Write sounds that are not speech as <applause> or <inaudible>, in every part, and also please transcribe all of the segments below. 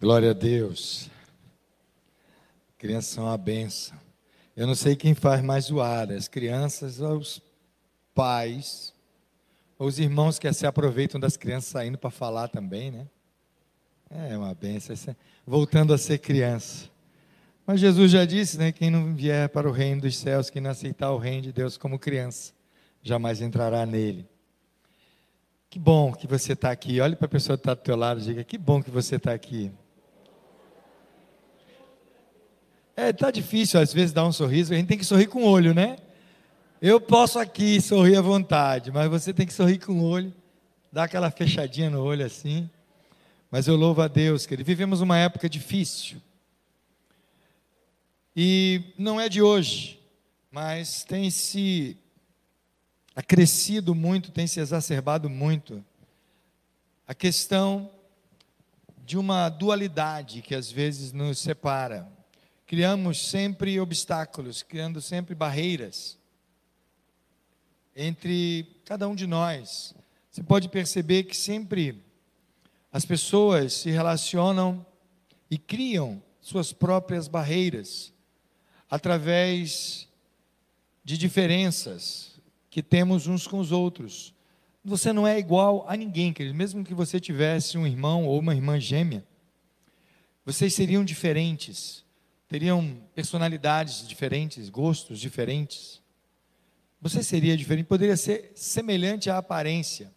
Glória a Deus. Crianças são uma benção. Eu não sei quem faz mais zoada, as crianças ou os pais, ou os irmãos que se aproveitam das crianças saindo para falar também, né? É uma benção. Voltando a ser criança. Mas Jesus já disse, né? Quem não vier para o reino dos céus, quem não aceitar o reino de Deus como criança, jamais entrará nele. Que bom que você está aqui. Olhe para a pessoa que está do teu lado e diga: Que bom que você está aqui. É, tá difícil às vezes dar um sorriso, a gente tem que sorrir com o olho, né? Eu posso aqui sorrir à vontade, mas você tem que sorrir com o olho, dar aquela fechadinha no olho assim. Mas eu louvo a Deus, que vivemos uma época difícil. E não é de hoje, mas tem se acrescido muito, tem se exacerbado muito a questão de uma dualidade que às vezes nos separa criamos sempre obstáculos, criando sempre barreiras entre cada um de nós. Você pode perceber que sempre as pessoas se relacionam e criam suas próprias barreiras através de diferenças que temos uns com os outros. Você não é igual a ninguém, querido. mesmo que você tivesse um irmão ou uma irmã gêmea, vocês seriam diferentes teriam personalidades diferentes, gostos diferentes. Você seria diferente, poderia ser semelhante à aparência,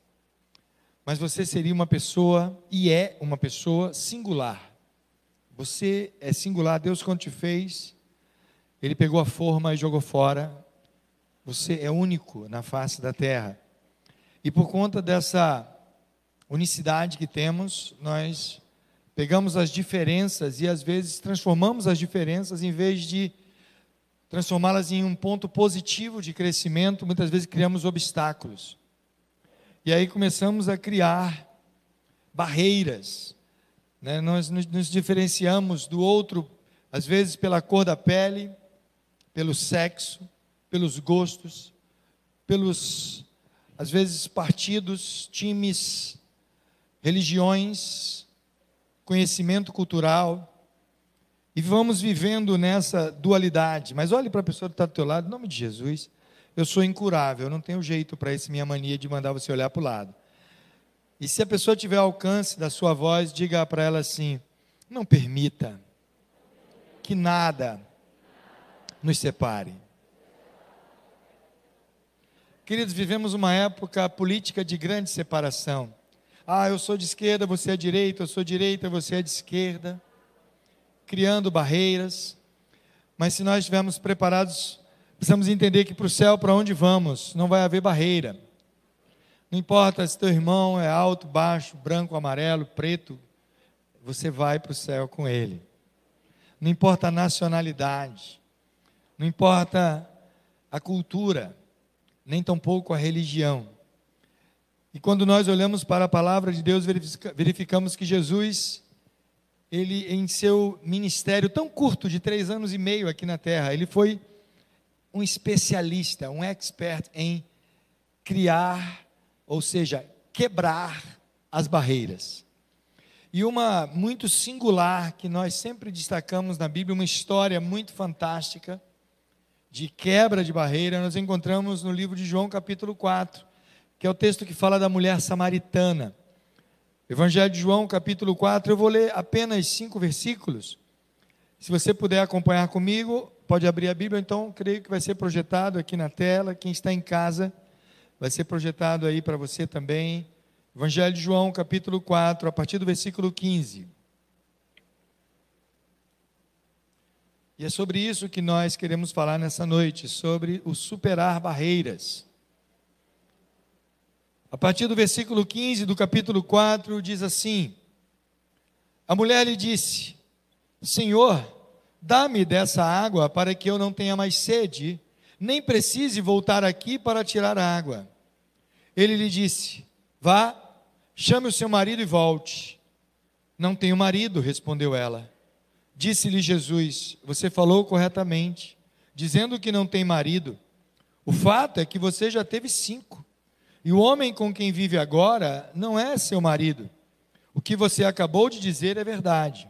mas você seria uma pessoa e é uma pessoa singular. Você é singular, Deus quando te fez, ele pegou a forma e jogou fora. Você é único na face da terra. E por conta dessa unicidade que temos, nós Pegamos as diferenças e às vezes transformamos as diferenças em vez de transformá-las em um ponto positivo de crescimento, muitas vezes criamos obstáculos. E aí começamos a criar barreiras. Né? Nós nos, diferenciamos do outro, às vezes pela cor da pele, pelo sexo, pelos gostos, pelos, às vezes, partidos, times, religiões, conhecimento cultural, e vamos vivendo nessa dualidade. Mas olhe para a pessoa que está do teu lado, em nome de Jesus, eu sou incurável, eu não tenho jeito para essa minha mania de mandar você olhar para o lado. E se a pessoa tiver alcance da sua voz, diga para ela assim: não permita que nada nos separe. Queridos, vivemos uma época política de grande separação. Ah, eu sou de esquerda, você é direita, eu sou direita, você é de esquerda. Criando barreiras. Mas se nós estivermos preparados, precisamos entender que para o céu, para onde vamos, não vai haver barreira. Não importa se teu irmão é alto, baixo, branco, amarelo, preto, você vai para o céu com ele. Não importa a nacionalidade, não importa a cultura, nem tampouco a religião. E quando nós olhamos para a palavra de Deus, verificamos que Jesus, ele em seu ministério tão curto, de três anos e meio aqui na terra, ele foi um especialista, um expert em criar, ou seja, quebrar as barreiras. E uma muito singular que nós sempre destacamos na Bíblia, uma história muito fantástica de quebra de barreira, nós encontramos no livro de João, capítulo 4 que é o texto que fala da mulher samaritana. Evangelho de João, capítulo 4, eu vou ler apenas cinco versículos. Se você puder acompanhar comigo, pode abrir a Bíblia, então creio que vai ser projetado aqui na tela. Quem está em casa, vai ser projetado aí para você também. Evangelho de João, capítulo 4, a partir do versículo 15. E é sobre isso que nós queremos falar nessa noite, sobre o superar barreiras. A partir do versículo 15 do capítulo 4, diz assim: A mulher lhe disse: Senhor, dá-me dessa água para que eu não tenha mais sede, nem precise voltar aqui para tirar a água. Ele lhe disse: Vá, chame o seu marido e volte. Não tenho marido, respondeu ela. Disse-lhe Jesus: Você falou corretamente, dizendo que não tem marido. O fato é que você já teve cinco e o homem com quem vive agora não é seu marido. O que você acabou de dizer é verdade.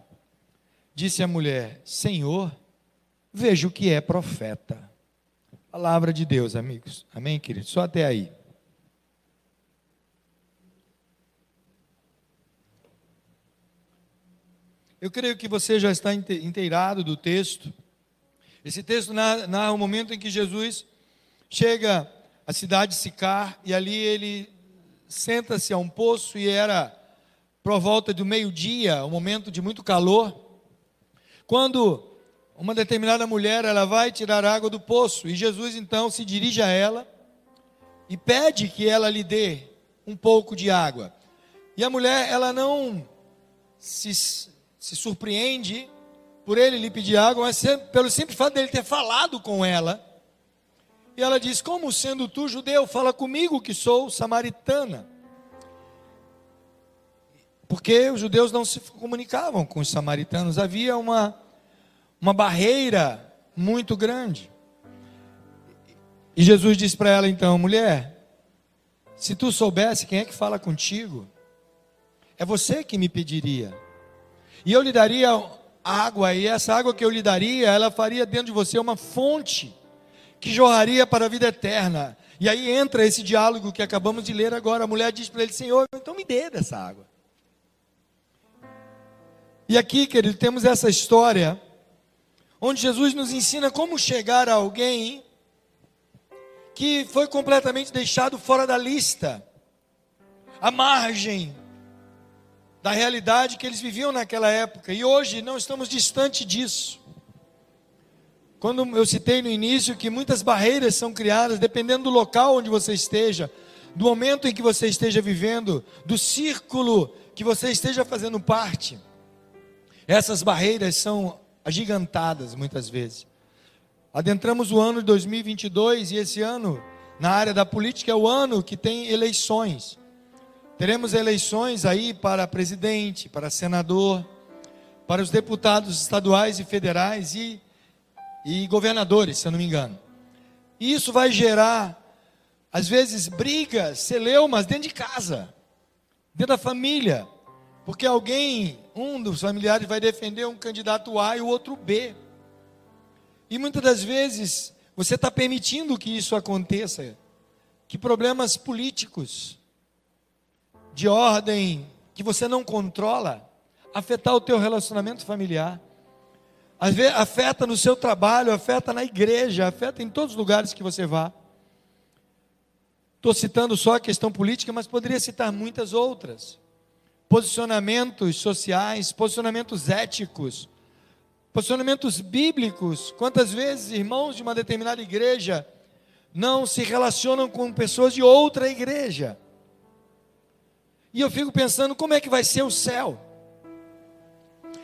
Disse a mulher: Senhor, vejo que é profeta. Palavra de Deus, amigos. Amém, queridos? Só até aí. Eu creio que você já está inteirado do texto. Esse texto narra, o momento em que Jesus chega à cidade de Sicar e ali ele senta-se a um poço e era por volta do meio-dia, um momento de muito calor. Quando uma determinada mulher, ela vai tirar água do poço e Jesus então se dirige a ela e pede que ela lhe dê um pouco de água. E a mulher, ela não se, se surpreende por ele lhe pedir água, mas pelo simples fato dele ter falado com ela. E ela diz: Como sendo tu judeu, fala comigo que sou samaritana. Porque os judeus não se comunicavam com os samaritanos, havia uma uma barreira muito grande. E Jesus disse para ela então: mulher, se tu soubesse quem é que fala contigo, é você que me pediria, e eu lhe daria água, e essa água que eu lhe daria, ela faria dentro de você uma fonte que jorraria para a vida eterna. E aí entra esse diálogo que acabamos de ler agora. A mulher diz para ele: Senhor, então me dê dessa água. E aqui, querido, temos essa história onde Jesus nos ensina como chegar a alguém que foi completamente deixado fora da lista, à margem da realidade que eles viviam naquela época, e hoje não estamos distante disso. Quando eu citei no início que muitas barreiras são criadas, dependendo do local onde você esteja, do momento em que você esteja vivendo, do círculo que você esteja fazendo parte, essas barreiras são agigantadas muitas vezes. Adentramos o ano de 2022 e esse ano, na área da política, é o ano que tem eleições. Teremos eleições aí para presidente, para senador, para os deputados estaduais e federais e, e governadores, se eu não me engano. E isso vai gerar, às vezes, brigas, celeumas dentro de casa, dentro da família, porque alguém, um dos familiares vai defender um candidato A e o outro B. E muitas das vezes você está permitindo que isso aconteça. Que problemas políticos de ordem que você não controla afetar o teu relacionamento familiar. Afeta no seu trabalho, afeta na igreja, afeta em todos os lugares que você vá. Estou citando só a questão política, mas poderia citar muitas outras posicionamentos sociais, posicionamentos éticos, posicionamentos bíblicos. Quantas vezes irmãos de uma determinada igreja não se relacionam com pessoas de outra igreja? E eu fico pensando, como é que vai ser o céu?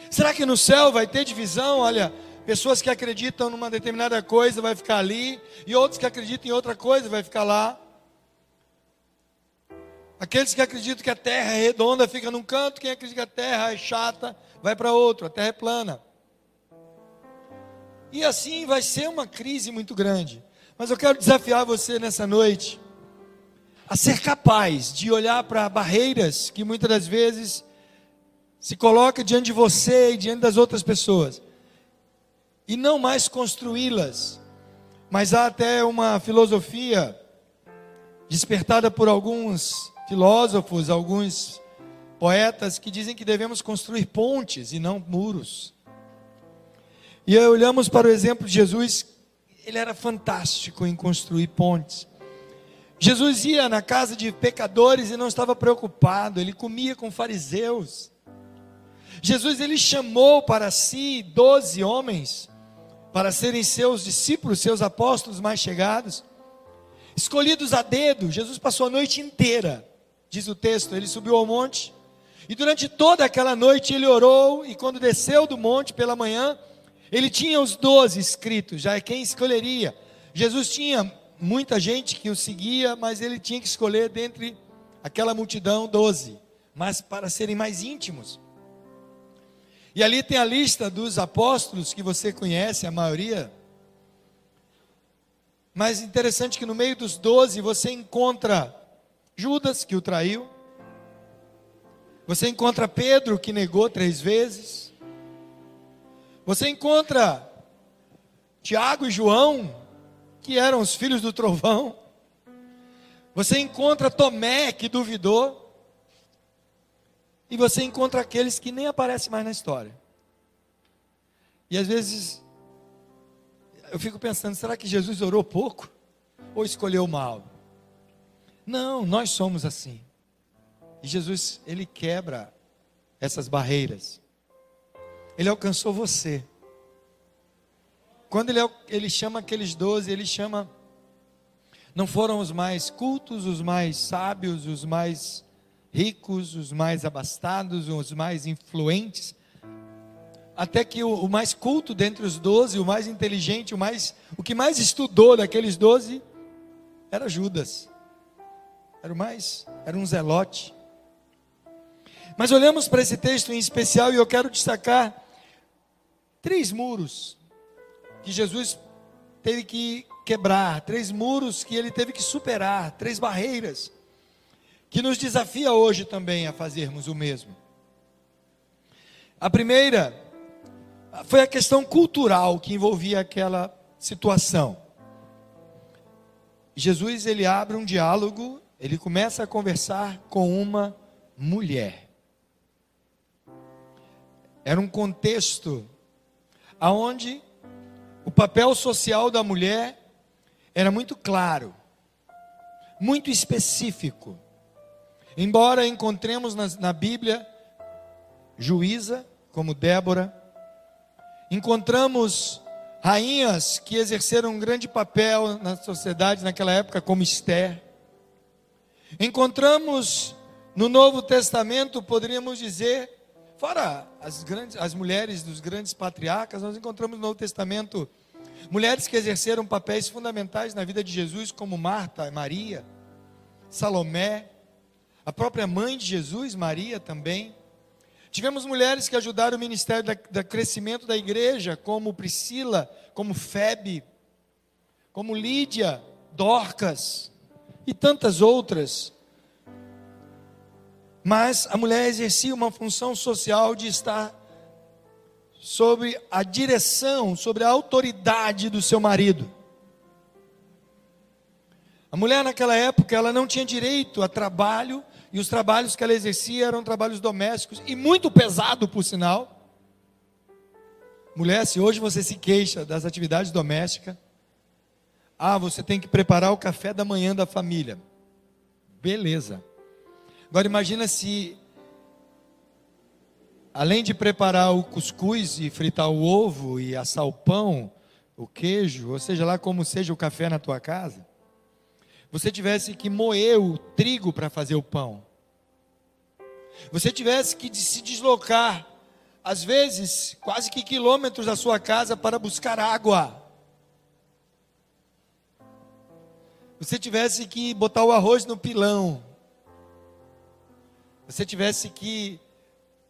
Será que no céu vai ter divisão? Olha, pessoas que acreditam numa determinada coisa vai ficar ali, e outros que acreditam em outra coisa vai ficar lá. Aqueles que acreditam que a terra é redonda fica num canto, quem acredita que a terra é chata vai para outro, a terra é plana. E assim vai ser uma crise muito grande. Mas eu quero desafiar você nessa noite a ser capaz de olhar para barreiras que muitas das vezes se coloca diante de você e diante das outras pessoas e não mais construí-las. Mas há até uma filosofia despertada por alguns filósofos, alguns poetas que dizem que devemos construir pontes e não muros. E olhamos para o exemplo de Jesus, ele era fantástico em construir pontes. Jesus ia na casa de pecadores e não estava preocupado, ele comia com fariseus. Jesus ele chamou para si doze homens para serem seus discípulos, seus apóstolos mais chegados, escolhidos a dedo. Jesus passou a noite inteira diz o texto, ele subiu ao monte, e durante toda aquela noite ele orou, e quando desceu do monte pela manhã, ele tinha os doze escritos, já é quem escolheria. Jesus tinha muita gente que o seguia, mas ele tinha que escolher dentre aquela multidão doze, mas para serem mais íntimos. E ali tem a lista dos apóstolos que você conhece, a maioria. Mas interessante que no meio dos doze você encontra Judas, que o traiu. Você encontra Pedro, que negou três vezes. Você encontra Tiago e João, que eram os filhos do trovão. Você encontra Tomé, que duvidou. E você encontra aqueles que nem aparecem mais na história. E às vezes eu fico pensando, será que Jesus orou pouco? Ou escolheu mal? Não, nós somos assim. E Jesus, ele quebra essas barreiras. Ele alcançou você. Quando ele, ele chama aqueles doze, ele chama. Não foram os mais cultos, os mais sábios, os mais ricos, os mais abastados, os mais influentes. Até que o, o mais culto dentre os doze, o mais inteligente, o, mais, o que mais estudou daqueles doze, era Judas. Era o mais, era um zelote. Mas olhamos para esse texto em especial e eu quero destacar três muros que Jesus teve que quebrar, três muros que ele teve que superar, três barreiras que nos desafia hoje também a fazermos o mesmo. A primeira foi a questão cultural que envolvia aquela situação. Jesus ele abre um diálogo, ele começa a conversar com uma mulher. Era um contexto aonde o papel social da mulher era muito claro, muito específico. Embora encontremos na, na Bíblia juíza, como Débora, encontramos rainhas que exerceram um grande papel na sociedade naquela época, como Esther. Encontramos no Novo Testamento, poderíamos dizer, fora as grandes as mulheres dos grandes patriarcas, nós encontramos no Novo Testamento mulheres que exerceram papéis fundamentais na vida de Jesus, como Marta, Maria, Salomé, a própria mãe de Jesus, Maria também. Tivemos mulheres que ajudaram o ministério do crescimento da igreja, como Priscila, como Febe, como Lídia, Dorcas e tantas outras. Mas a mulher exercia uma função social de estar sobre a direção, sobre a autoridade do seu marido. A mulher naquela época, ela não tinha direito a trabalho e os trabalhos que ela exercia eram trabalhos domésticos e muito pesado, por sinal. Mulher, se hoje você se queixa das atividades domésticas, ah, você tem que preparar o café da manhã da família. Beleza. Agora imagina se além de preparar o cuscuz e fritar o ovo e assar o pão, o queijo, ou seja lá como seja o café na tua casa, você tivesse que moer o trigo para fazer o pão, você tivesse que se deslocar, às vezes, quase que quilômetros da sua casa para buscar água, você tivesse que botar o arroz no pilão, você tivesse que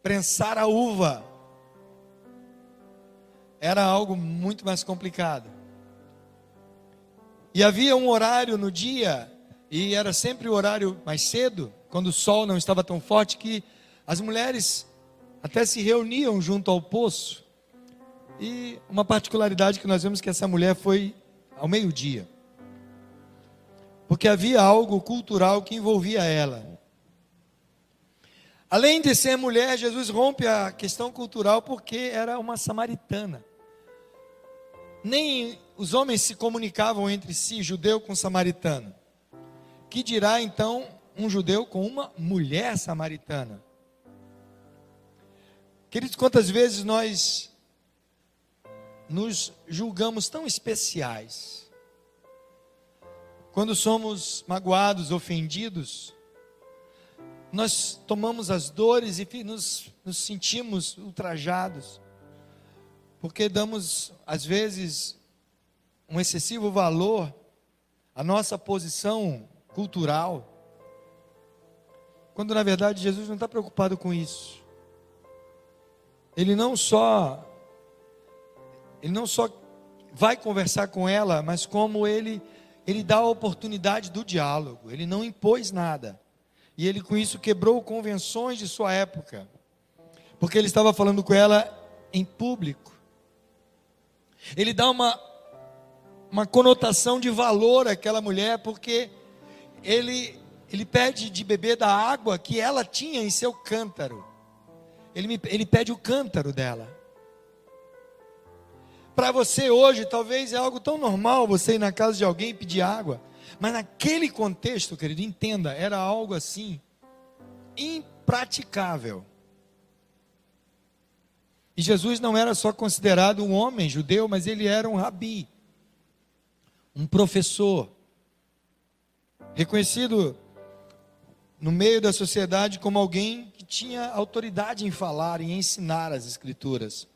prensar a uva, era algo muito mais complicado. E havia um horário no dia, e era sempre o horário mais cedo, quando o sol não estava tão forte, que as mulheres até se reuniam junto ao poço. E uma particularidade que nós vemos que essa mulher foi ao meio-dia. Porque havia algo cultural que envolvia ela. Além de ser mulher, Jesus rompe a questão cultural porque era uma samaritana nem os homens se comunicavam entre si, judeu com samaritano. Que dirá então um judeu com uma mulher samaritana? Queridos, quantas vezes nós nos julgamos tão especiais? Quando somos magoados, ofendidos, nós tomamos as dores e nos, nos sentimos ultrajados porque damos, às vezes, um excessivo valor à nossa posição cultural, quando na verdade Jesus não está preocupado com isso. Ele não só ele não só vai conversar com ela, mas como ele ele dá a oportunidade do diálogo. Ele não impôs nada. E ele com isso quebrou convenções de sua época. Porque ele estava falando com ela em público. Ele dá uma, uma conotação de valor àquela mulher, porque ele, ele pede de beber da água que ela tinha em seu cântaro. Ele, me, ele pede o cântaro dela. Para você hoje, talvez é algo tão normal você ir na casa de alguém e pedir água. Mas naquele contexto, querido, entenda, era algo assim impraticável. E Jesus não era só considerado um homem judeu, mas ele era um rabi, um professor, reconhecido no meio da sociedade como alguém que tinha autoridade em falar e ensinar as Escrituras.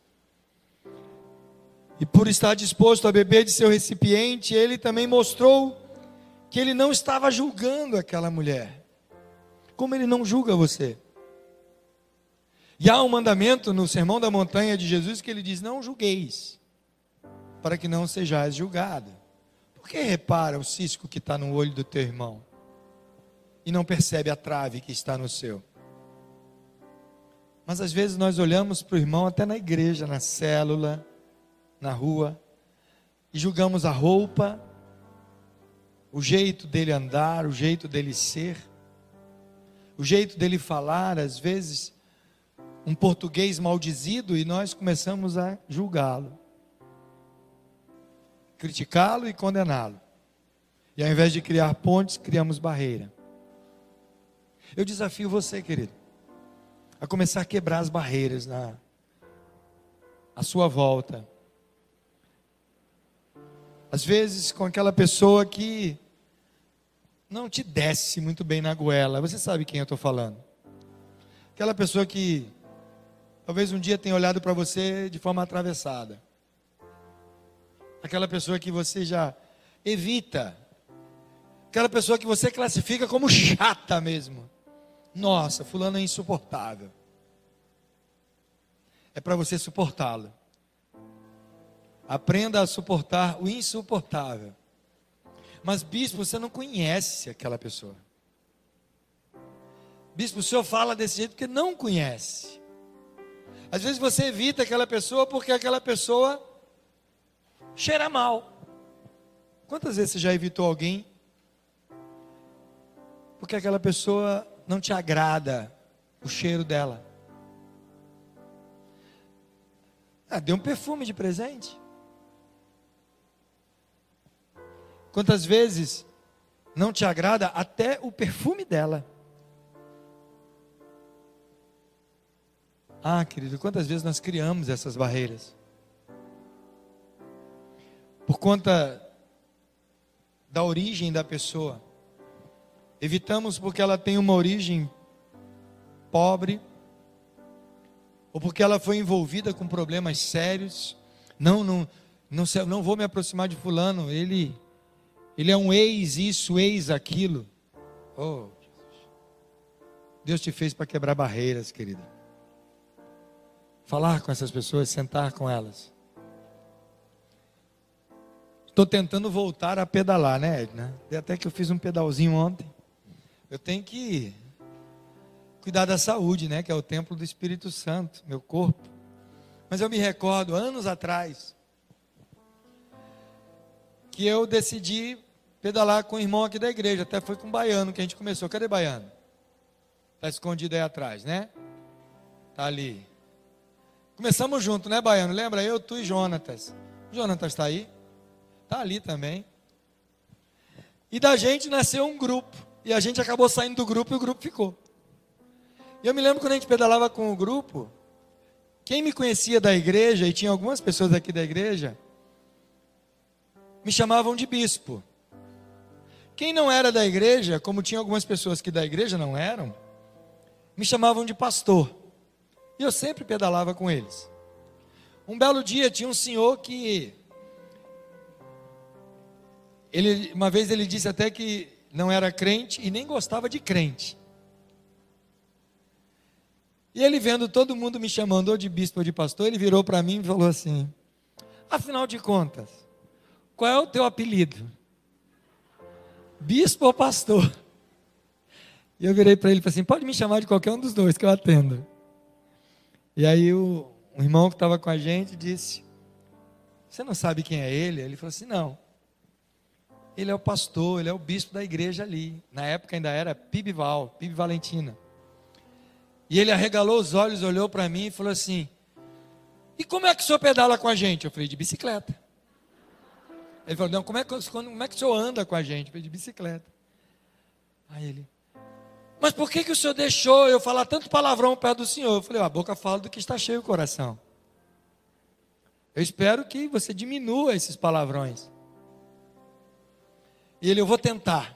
E por estar disposto a beber de seu recipiente, ele também mostrou que ele não estava julgando aquela mulher. Como ele não julga você? E há um mandamento no Sermão da Montanha de Jesus que ele diz: Não julgueis, para que não sejais julgado. Que repara o cisco que está no olho do teu irmão e não percebe a trave que está no seu? Mas às vezes nós olhamos para o irmão até na igreja, na célula, na rua, e julgamos a roupa, o jeito dele andar, o jeito dele ser, o jeito dele falar, às vezes um português maldizido e nós começamos a julgá-lo, criticá-lo e condená-lo. E ao invés de criar pontes, criamos barreira. Eu desafio você, querido, a começar a quebrar as barreiras na à sua volta. Às vezes com aquela pessoa que não te desce muito bem na goela. Você sabe quem eu estou falando. Aquela pessoa que talvez um dia tenha olhado para você de forma atravessada. Aquela pessoa que você já evita. Aquela pessoa que você classifica como chata mesmo. Nossa, fulano é insuportável. É para você suportá-lo. Aprenda a suportar o insuportável. Mas, bispo, você não conhece aquela pessoa. Bispo, o senhor fala desse jeito porque não conhece. Às vezes você evita aquela pessoa porque aquela pessoa cheira mal. Quantas vezes você já evitou alguém porque aquela pessoa não te agrada o cheiro dela? Ah, dê um perfume de presente. Quantas vezes não te agrada até o perfume dela? Ah, querido, quantas vezes nós criamos essas barreiras? Por conta da origem da pessoa. Evitamos porque ela tem uma origem pobre, ou porque ela foi envolvida com problemas sérios. Não, não, não, não vou me aproximar de fulano, ele ele é um ex isso, ex aquilo. Oh. Deus te fez para quebrar barreiras, querida. Falar com essas pessoas, sentar com elas. Estou tentando voltar a pedalar, né, Edna? Até que eu fiz um pedalzinho ontem. Eu tenho que cuidar da saúde, né? Que é o templo do Espírito Santo, meu corpo. Mas eu me recordo, anos atrás, que eu decidi pedalar com o irmão aqui da igreja. Até foi com o baiano que a gente começou. Cadê baiano? Está escondido aí atrás, né? Está ali. Começamos junto, né, baiano? Lembra? Eu, tu e Jonatas. Jonatas está aí? Está ali também. E da gente nasceu um grupo. E a gente acabou saindo do grupo e o grupo ficou. E eu me lembro quando a gente pedalava com o grupo, quem me conhecia da igreja, e tinha algumas pessoas aqui da igreja, me chamavam de bispo. Quem não era da igreja, como tinha algumas pessoas que da igreja não eram, me chamavam de pastor. E eu sempre pedalava com eles. Um belo dia tinha um senhor que ele, uma vez ele disse até que não era crente e nem gostava de crente. E ele vendo todo mundo me chamando ou de bispo ou de pastor, ele virou para mim e falou assim: Afinal de contas, qual é o teu apelido? Bispo ou pastor? E eu virei para ele e falei assim: pode me chamar de qualquer um dos dois que eu atendo. E aí o, o irmão que estava com a gente disse: Você não sabe quem é ele? Ele falou assim: Não. Ele é o pastor, ele é o bispo da igreja ali. Na época ainda era Pibival, Pibi Valentina. E ele arregalou os olhos, olhou para mim e falou assim: E como é que o senhor pedala com a gente? Eu falei: De bicicleta. Ele falou: Não, como é que, como é que o senhor anda com a gente? Eu falei: De bicicleta. Aí ele: Mas por que, que o senhor deixou eu falar tanto palavrão perto do senhor? Eu falei: A boca fala do que está cheio o coração. Eu espero que você diminua esses palavrões. E ele: Eu vou tentar.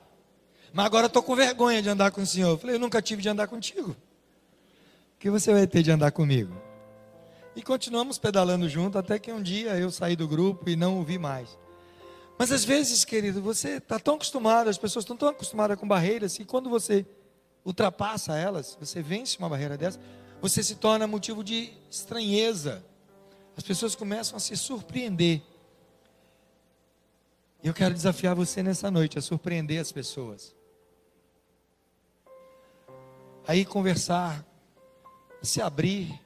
Mas agora estou com vergonha de andar com o senhor. Eu falei: Eu nunca tive de andar contigo. O que você vai ter de andar comigo? E continuamos pedalando junto até que um dia eu saí do grupo e não o vi mais. Mas às vezes, querido, você está tão acostumado, as pessoas estão tão acostumadas com barreiras, e quando você ultrapassa elas, você vence uma barreira dessa, você se torna motivo de estranheza. As pessoas começam a se surpreender. E eu quero desafiar você nessa noite a surpreender as pessoas. Aí conversar, se abrir,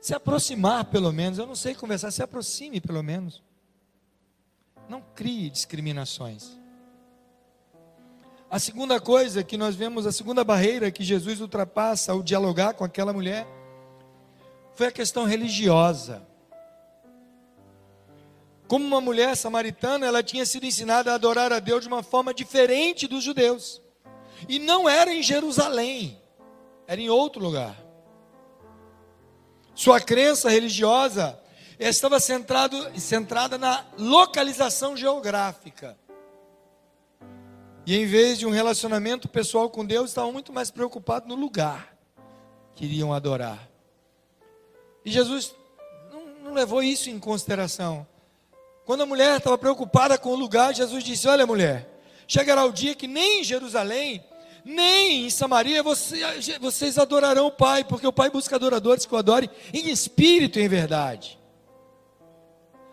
se aproximar pelo menos. Eu não sei conversar, se aproxime pelo menos. Não crie discriminações. A segunda coisa que nós vemos, a segunda barreira que Jesus ultrapassa ao dialogar com aquela mulher, foi a questão religiosa. Como uma mulher samaritana, ela tinha sido ensinada a adorar a Deus de uma forma diferente dos judeus. E não era em Jerusalém, era em outro lugar. Sua crença religiosa estava centrado, centrada na localização geográfica. E em vez de um relacionamento pessoal com Deus, estavam muito mais preocupados no lugar que iriam adorar. E Jesus não, não levou isso em consideração. Quando a mulher estava preocupada com o lugar, Jesus disse: Olha, mulher, chegará o dia que nem em Jerusalém, nem em Samaria você, vocês adorarão o Pai, porque o Pai busca adoradores que o adorem em espírito e em verdade.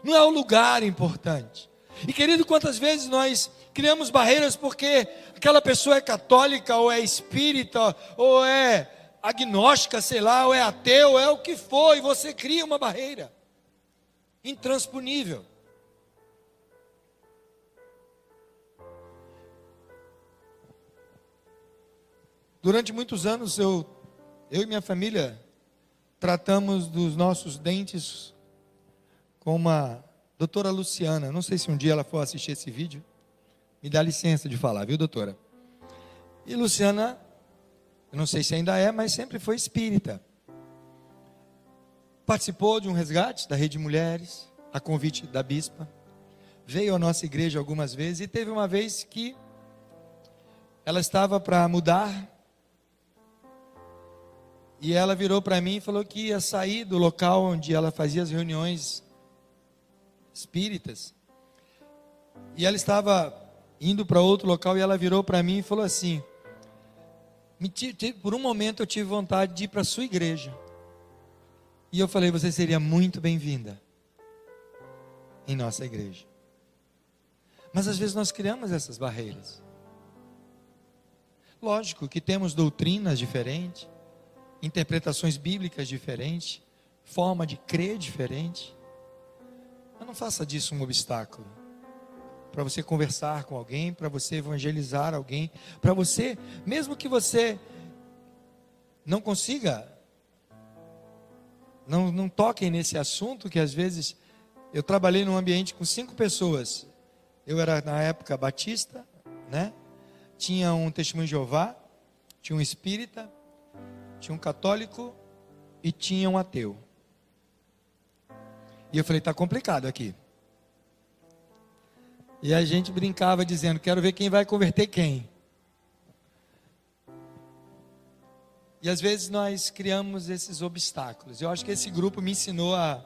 Não é o lugar importante. E querido, quantas vezes nós criamos barreiras porque aquela pessoa é católica, ou é espírita, ou é agnóstica, sei lá, ou é ateu, é o que for, e você cria uma barreira intransponível. Durante muitos anos eu, eu e minha família tratamos dos nossos dentes com uma doutora Luciana. Não sei se um dia ela for assistir esse vídeo. Me dá licença de falar, viu, doutora? E Luciana, eu não sei se ainda é, mas sempre foi espírita. Participou de um resgate da Rede Mulheres, a convite da bispa. Veio à nossa igreja algumas vezes e teve uma vez que ela estava para mudar e ela virou para mim e falou que ia sair do local onde ela fazia as reuniões espíritas. E ela estava indo para outro local e ela virou para mim e falou assim: Por um momento eu tive vontade de ir para a sua igreja. E eu falei: Você seria muito bem-vinda em nossa igreja. Mas às vezes nós criamos essas barreiras. Lógico que temos doutrinas diferentes, interpretações bíblicas diferentes, forma de crer diferente. Mas não faça disso um obstáculo. Para você conversar com alguém, para você evangelizar alguém, para você, mesmo que você não consiga, não, não toquem nesse assunto, que às vezes eu trabalhei num ambiente com cinco pessoas. Eu era na época batista, né? Tinha um testemunho de Jeová, tinha um espírita, tinha um católico e tinha um ateu. E eu falei, está complicado aqui. E a gente brincava dizendo, quero ver quem vai converter quem. E às vezes nós criamos esses obstáculos. Eu acho que esse grupo me ensinou a,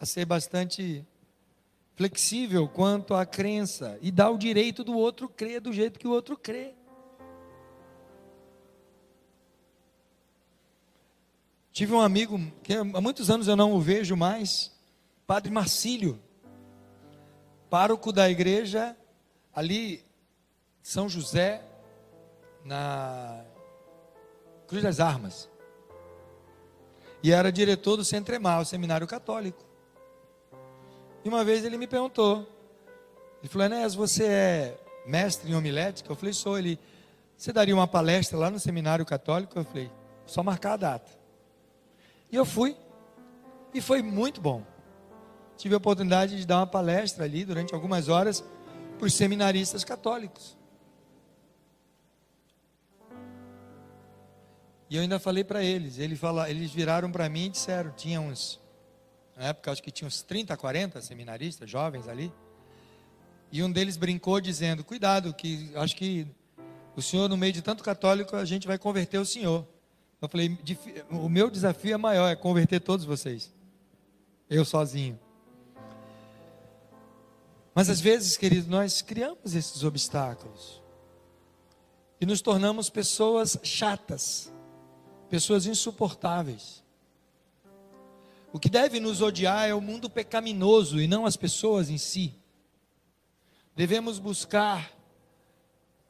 a ser bastante flexível quanto à crença e dar o direito do outro crer do jeito que o outro crê. Tive um amigo que há muitos anos eu não o vejo mais, Padre Marcílio, pároco da igreja ali, São José, na Cruz das Armas. E era diretor do Centro Emar, o seminário católico. E uma vez ele me perguntou, ele falou, Enéas, você é mestre em homilética? Eu falei, sou. Ele, você daria uma palestra lá no seminário católico? Eu falei, só marcar a data. E eu fui, e foi muito bom. Tive a oportunidade de dar uma palestra ali durante algumas horas para os seminaristas católicos. E eu ainda falei para eles, eles, fala, eles viraram para mim e disseram, tinha uns, na época acho que tinha uns 30, 40 seminaristas, jovens ali, e um deles brincou dizendo, cuidado, que acho que o senhor no meio de tanto católico, a gente vai converter o senhor. Eu falei, o meu desafio é maior, é converter todos vocês, eu sozinho. Mas às vezes, queridos, nós criamos esses obstáculos e nos tornamos pessoas chatas, pessoas insuportáveis. O que deve nos odiar é o mundo pecaminoso e não as pessoas em si. Devemos buscar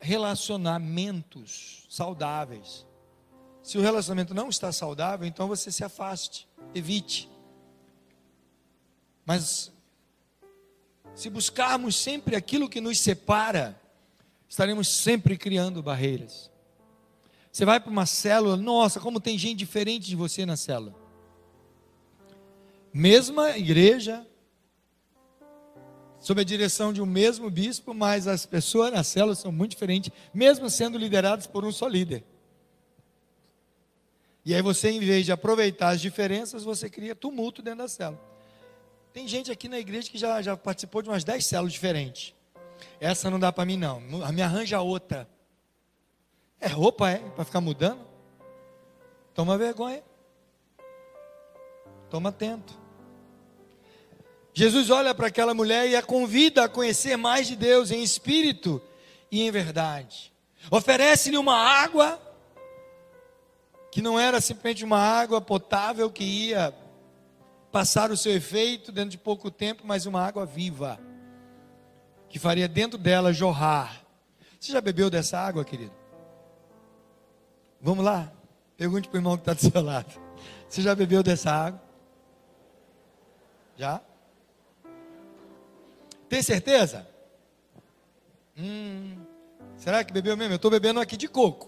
relacionamentos saudáveis. Se o relacionamento não está saudável, então você se afaste, evite. Mas se buscarmos sempre aquilo que nos separa, estaremos sempre criando barreiras. Você vai para uma célula, nossa, como tem gente diferente de você na célula. Mesma igreja, sob a direção de um mesmo bispo, mas as pessoas na célula são muito diferentes, mesmo sendo lideradas por um só líder. E aí você, em vez de aproveitar as diferenças, você cria tumulto dentro da célula. Tem gente aqui na igreja que já, já participou de umas 10 células diferentes. Essa não dá para mim, não. Me arranja outra. É roupa, é? Para ficar mudando? Toma vergonha. Toma atento. Jesus olha para aquela mulher e a convida a conhecer mais de Deus em espírito e em verdade. Oferece-lhe uma água que não era simplesmente uma água potável que ia passar o seu efeito dentro de pouco tempo, mas uma água viva que faria dentro dela jorrar. Você já bebeu dessa água, querido? Vamos lá? Pergunte para o irmão que está do seu lado. Você já bebeu dessa água? Já? Tem certeza? Hum, será que bebeu mesmo? Eu estou bebendo aqui de coco.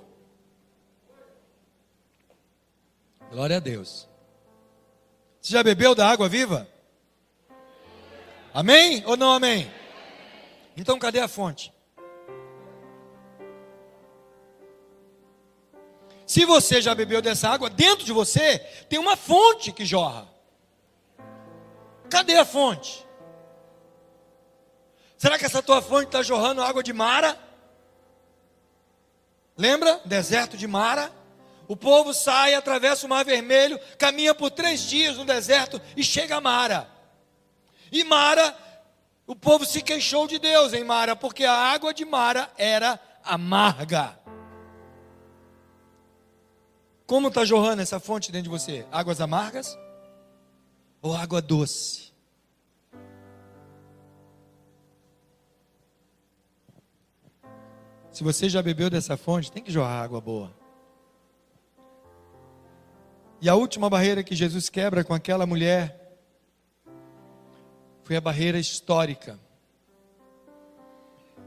Glória a Deus. Você já bebeu da água viva? Amém ou não amém? Então cadê a fonte? Se você já bebeu dessa água, dentro de você tem uma fonte que jorra. Cadê a fonte? Será que essa tua fonte está jorrando água de Mara? Lembra? Deserto de Mara. O povo sai, atravessa o Mar Vermelho, caminha por três dias no deserto e chega a Mara. E Mara, o povo se queixou de Deus em Mara, porque a água de Mara era amarga. Como está jorrando essa fonte dentro de você? Águas amargas ou água doce? Se você já bebeu dessa fonte, tem que jorrar água boa. E a última barreira que Jesus quebra com aquela mulher foi a barreira histórica.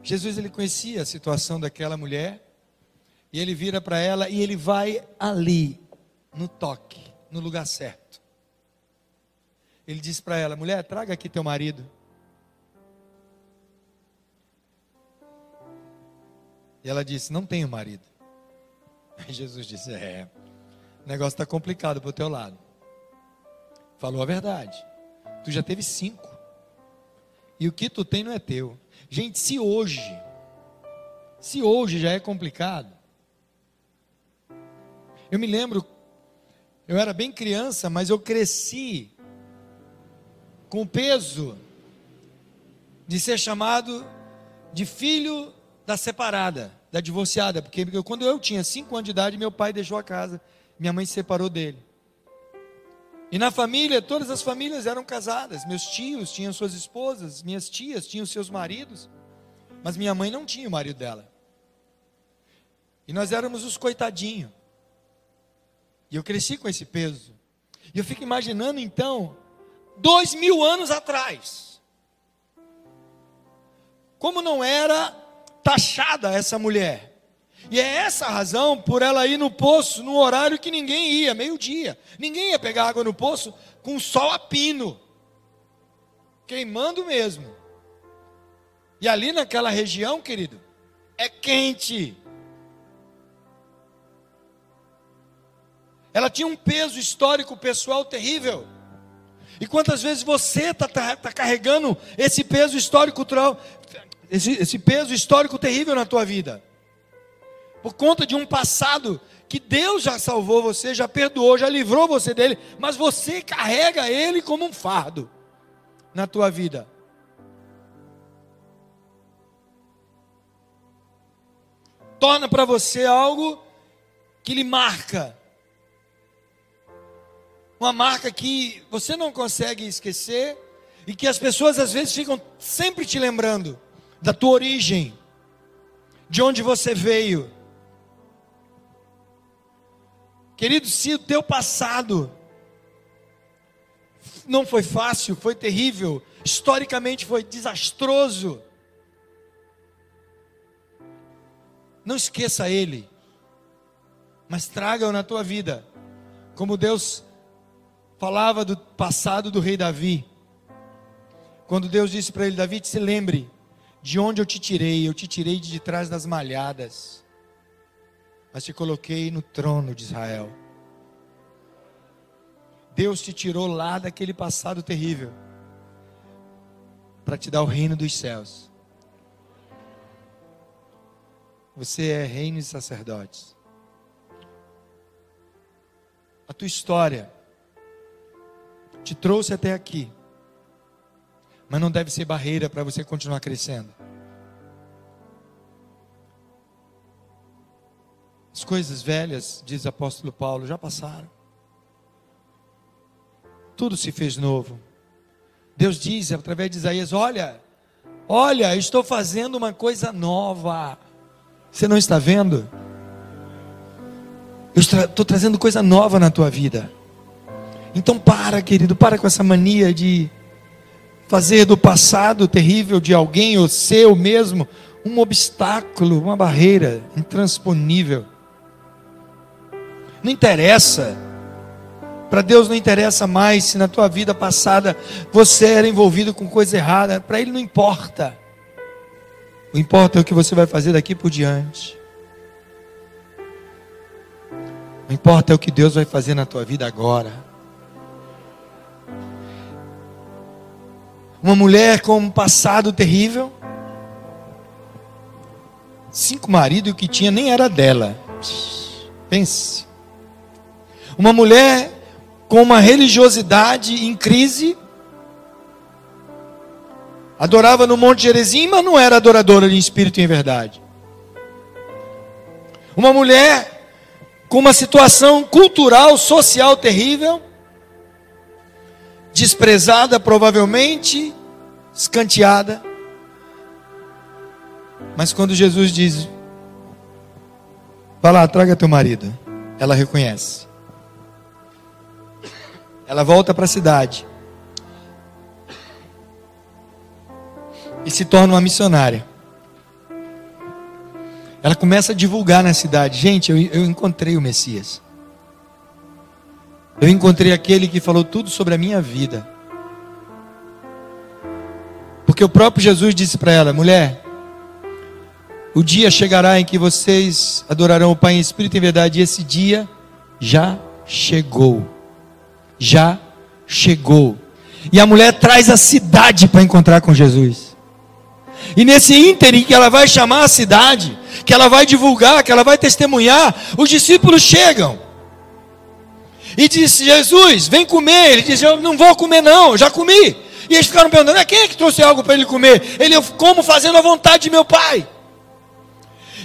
Jesus ele conhecia a situação daquela mulher e ele vira para ela e ele vai ali, no toque, no lugar certo. Ele diz para ela: mulher, traga aqui teu marido. E ela disse: Não tenho marido. Aí <laughs> Jesus disse: É, o negócio está complicado para o teu lado. Falou a verdade. Tu já teve cinco. E o que tu tem não é teu. Gente, se hoje, se hoje já é complicado, eu me lembro, eu era bem criança, mas eu cresci com o peso de ser chamado de filho da separada, da divorciada, porque quando eu tinha cinco anos de idade, meu pai deixou a casa, minha mãe se separou dele. E na família, todas as famílias eram casadas. Meus tios tinham suas esposas, minhas tias tinham seus maridos, mas minha mãe não tinha o marido dela. E nós éramos os coitadinhos. E eu cresci com esse peso. E eu fico imaginando então, dois mil anos atrás, como não era taxada essa mulher. E é essa a razão por ela ir no poço no horário que ninguém ia, meio-dia. Ninguém ia pegar água no poço com sol a pino, queimando mesmo. E ali naquela região, querido, é quente. Ela tinha um peso histórico pessoal terrível. E quantas vezes você está tá, tá carregando esse peso histórico, esse, esse peso histórico terrível na tua vida? Por conta de um passado que Deus já salvou você, já perdoou, já livrou você dele, mas você carrega ele como um fardo na tua vida. Torna para você algo que lhe marca uma marca que você não consegue esquecer e que as pessoas às vezes ficam sempre te lembrando da tua origem, de onde você veio. Querido, se o teu passado não foi fácil, foi terrível, historicamente foi desastroso, não esqueça ele, mas traga-o na tua vida, como Deus falava do passado do rei Davi. Quando Deus disse para ele: Davi, se lembre de onde eu te tirei. Eu te tirei de trás das malhadas, mas te coloquei no trono de Israel. Deus te tirou lá daquele passado terrível para te dar o reino dos céus. Você é reino e sacerdotes. A tua história te trouxe até aqui, mas não deve ser barreira para você continuar crescendo. As coisas velhas, diz o apóstolo Paulo, já passaram. Tudo se fez novo. Deus diz através de Isaías: Olha, olha, estou fazendo uma coisa nova. Você não está vendo? Eu estou trazendo coisa nova na tua vida. Então para, querido, para com essa mania de fazer do passado terrível de alguém ou seu mesmo um obstáculo, uma barreira intransponível. Não interessa. Para Deus não interessa mais se na tua vida passada você era envolvido com coisa errada. Para Ele não importa. O importa é o que você vai fazer daqui por diante. O importa é o que Deus vai fazer na tua vida agora. Uma mulher com um passado terrível. Cinco maridos que tinha nem era dela. Pense. Uma mulher com uma religiosidade em crise. Adorava no Monte Jerezim, mas não era adoradora de espírito e em verdade. Uma mulher com uma situação cultural, social terrível desprezada provavelmente, escanteada. Mas quando Jesus diz: Vai lá, traga teu marido, ela reconhece. Ela volta para a cidade. E se torna uma missionária. Ela começa a divulgar na cidade: Gente, eu, eu encontrei o Messias. Eu encontrei aquele que falou tudo sobre a minha vida. Porque o próprio Jesus disse para ela: mulher, o dia chegará em que vocês adorarão o Pai em espírito e em verdade, e esse dia já chegou. Já chegou. E a mulher traz a cidade para encontrar com Jesus. E nesse ínterim que ela vai chamar a cidade, que ela vai divulgar, que ela vai testemunhar, os discípulos chegam. E disse: Jesus, vem comer. Ele disse: Eu não vou comer, não, já comi. E eles ficaram perguntando: é, quem é que trouxe algo para ele comer? Ele, eu como fazendo a vontade de meu pai.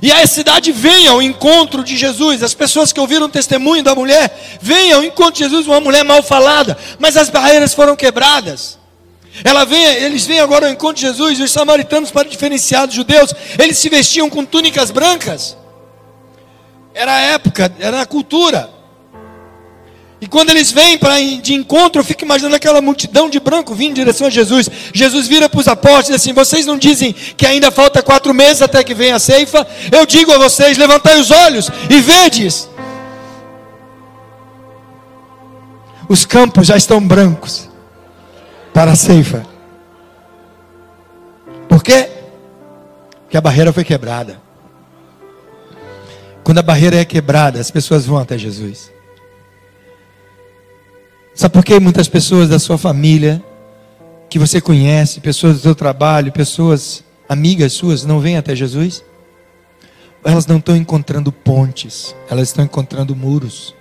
E a cidade vem ao encontro de Jesus. As pessoas que ouviram o testemunho da mulher, vêm ao encontro de Jesus, uma mulher mal falada, mas as barreiras foram quebradas. Ela vem, eles vêm agora ao encontro de Jesus, e os samaritanos, para diferenciar dos judeus, eles se vestiam com túnicas brancas. Era a época, era a cultura. E quando eles vêm para de encontro, eu fico imaginando aquela multidão de branco vindo em direção a Jesus. Jesus vira para os apóstolos e diz assim: Vocês não dizem que ainda falta quatro meses até que venha a ceifa? Eu digo a vocês: levantai os olhos e vedes. Os campos já estão brancos para a ceifa. Por quê? Porque a barreira foi quebrada. Quando a barreira é quebrada, as pessoas vão até Jesus. Sabe por que muitas pessoas da sua família, que você conhece, pessoas do seu trabalho, pessoas amigas suas, não vêm até Jesus? Elas não estão encontrando pontes, elas estão encontrando muros.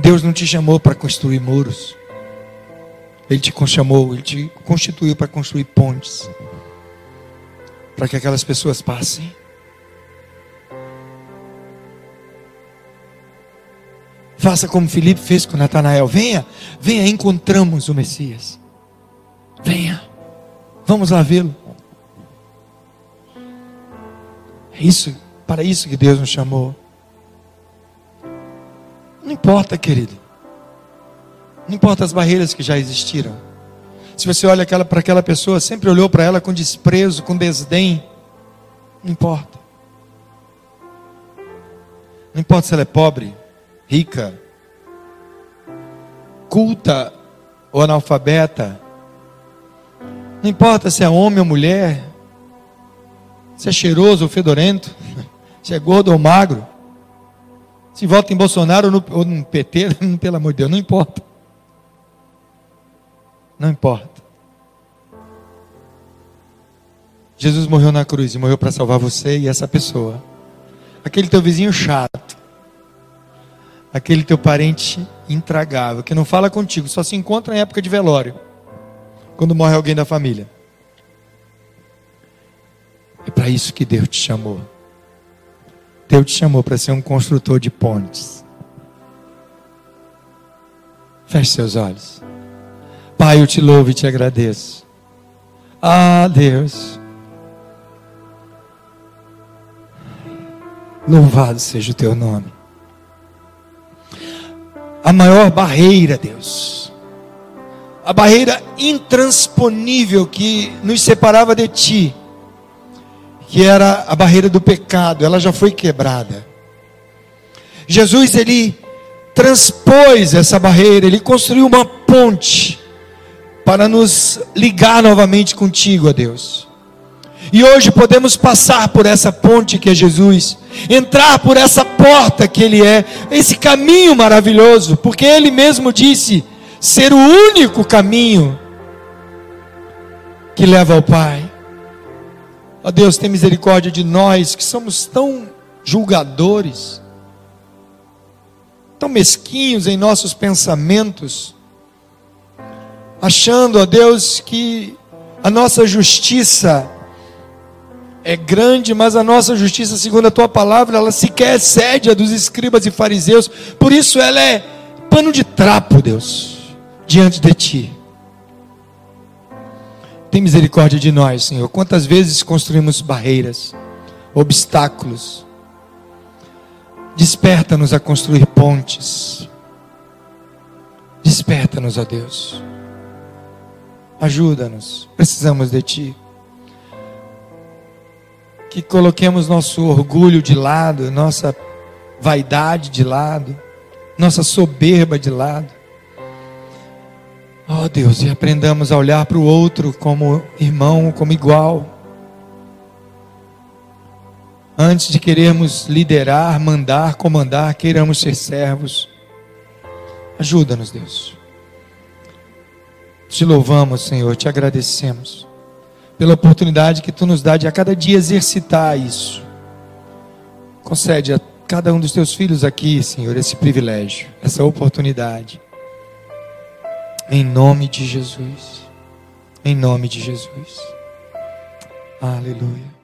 Deus não te chamou para construir muros. Ele te chamou, ele te constituiu para construir pontes. Para que aquelas pessoas passem. Faça como Felipe fez com Natanael. Venha, venha, encontramos o Messias. Venha, vamos lá vê-lo. É isso, para isso que Deus nos chamou. Não importa, querido. Não importa as barreiras que já existiram. Se você olha para aquela pessoa, sempre olhou para ela com desprezo, com desdém. Não importa. Não importa se ela é pobre, rica, culta ou analfabeta. Não importa se é homem ou mulher, se é cheiroso ou fedorento, <laughs> se é gordo ou magro, se vota em Bolsonaro ou no, ou no PT, <laughs> pelo amor de Deus, não importa. Não importa. Jesus morreu na cruz e morreu para salvar você e essa pessoa. Aquele teu vizinho chato aquele teu parente intragável, que não fala contigo, só se encontra em época de velório, quando morre alguém da família. É para isso que Deus te chamou. Deus te chamou para ser um construtor de pontes. Feche seus olhos. Pai, eu te louvo e te agradeço. Ah, Deus. Louvado seja o teu nome a maior barreira, Deus. A barreira intransponível que nos separava de Ti, que era a barreira do pecado, ela já foi quebrada. Jesus, Ele transpôs essa barreira, Ele construiu uma ponte para nos ligar novamente contigo, Deus. E hoje podemos passar por essa ponte que é Jesus, entrar por essa porta que Ele é, esse caminho maravilhoso, porque Ele mesmo disse ser o único caminho que leva ao Pai. Ó Deus, tem misericórdia de nós que somos tão julgadores, tão mesquinhos em nossos pensamentos, achando, ó Deus, que a nossa justiça é grande, mas a nossa justiça, segundo a tua palavra, ela sequer excede a dos escribas e fariseus. Por isso ela é pano de trapo, Deus, diante de ti. Tem misericórdia de nós, Senhor. Quantas vezes construímos barreiras, obstáculos. Desperta-nos a construir pontes. Desperta-nos, ó Deus. Ajuda-nos. Precisamos de ti que coloquemos nosso orgulho de lado, nossa vaidade de lado, nossa soberba de lado. Oh Deus, e aprendamos a olhar para o outro como irmão, como igual. Antes de querermos liderar, mandar, comandar, queiramos ser servos. Ajuda-nos, Deus. Te louvamos, Senhor, te agradecemos pela oportunidade que tu nos dá de a cada dia exercitar isso. Concede a cada um dos teus filhos aqui, Senhor, esse privilégio, essa oportunidade. Em nome de Jesus. Em nome de Jesus. Aleluia.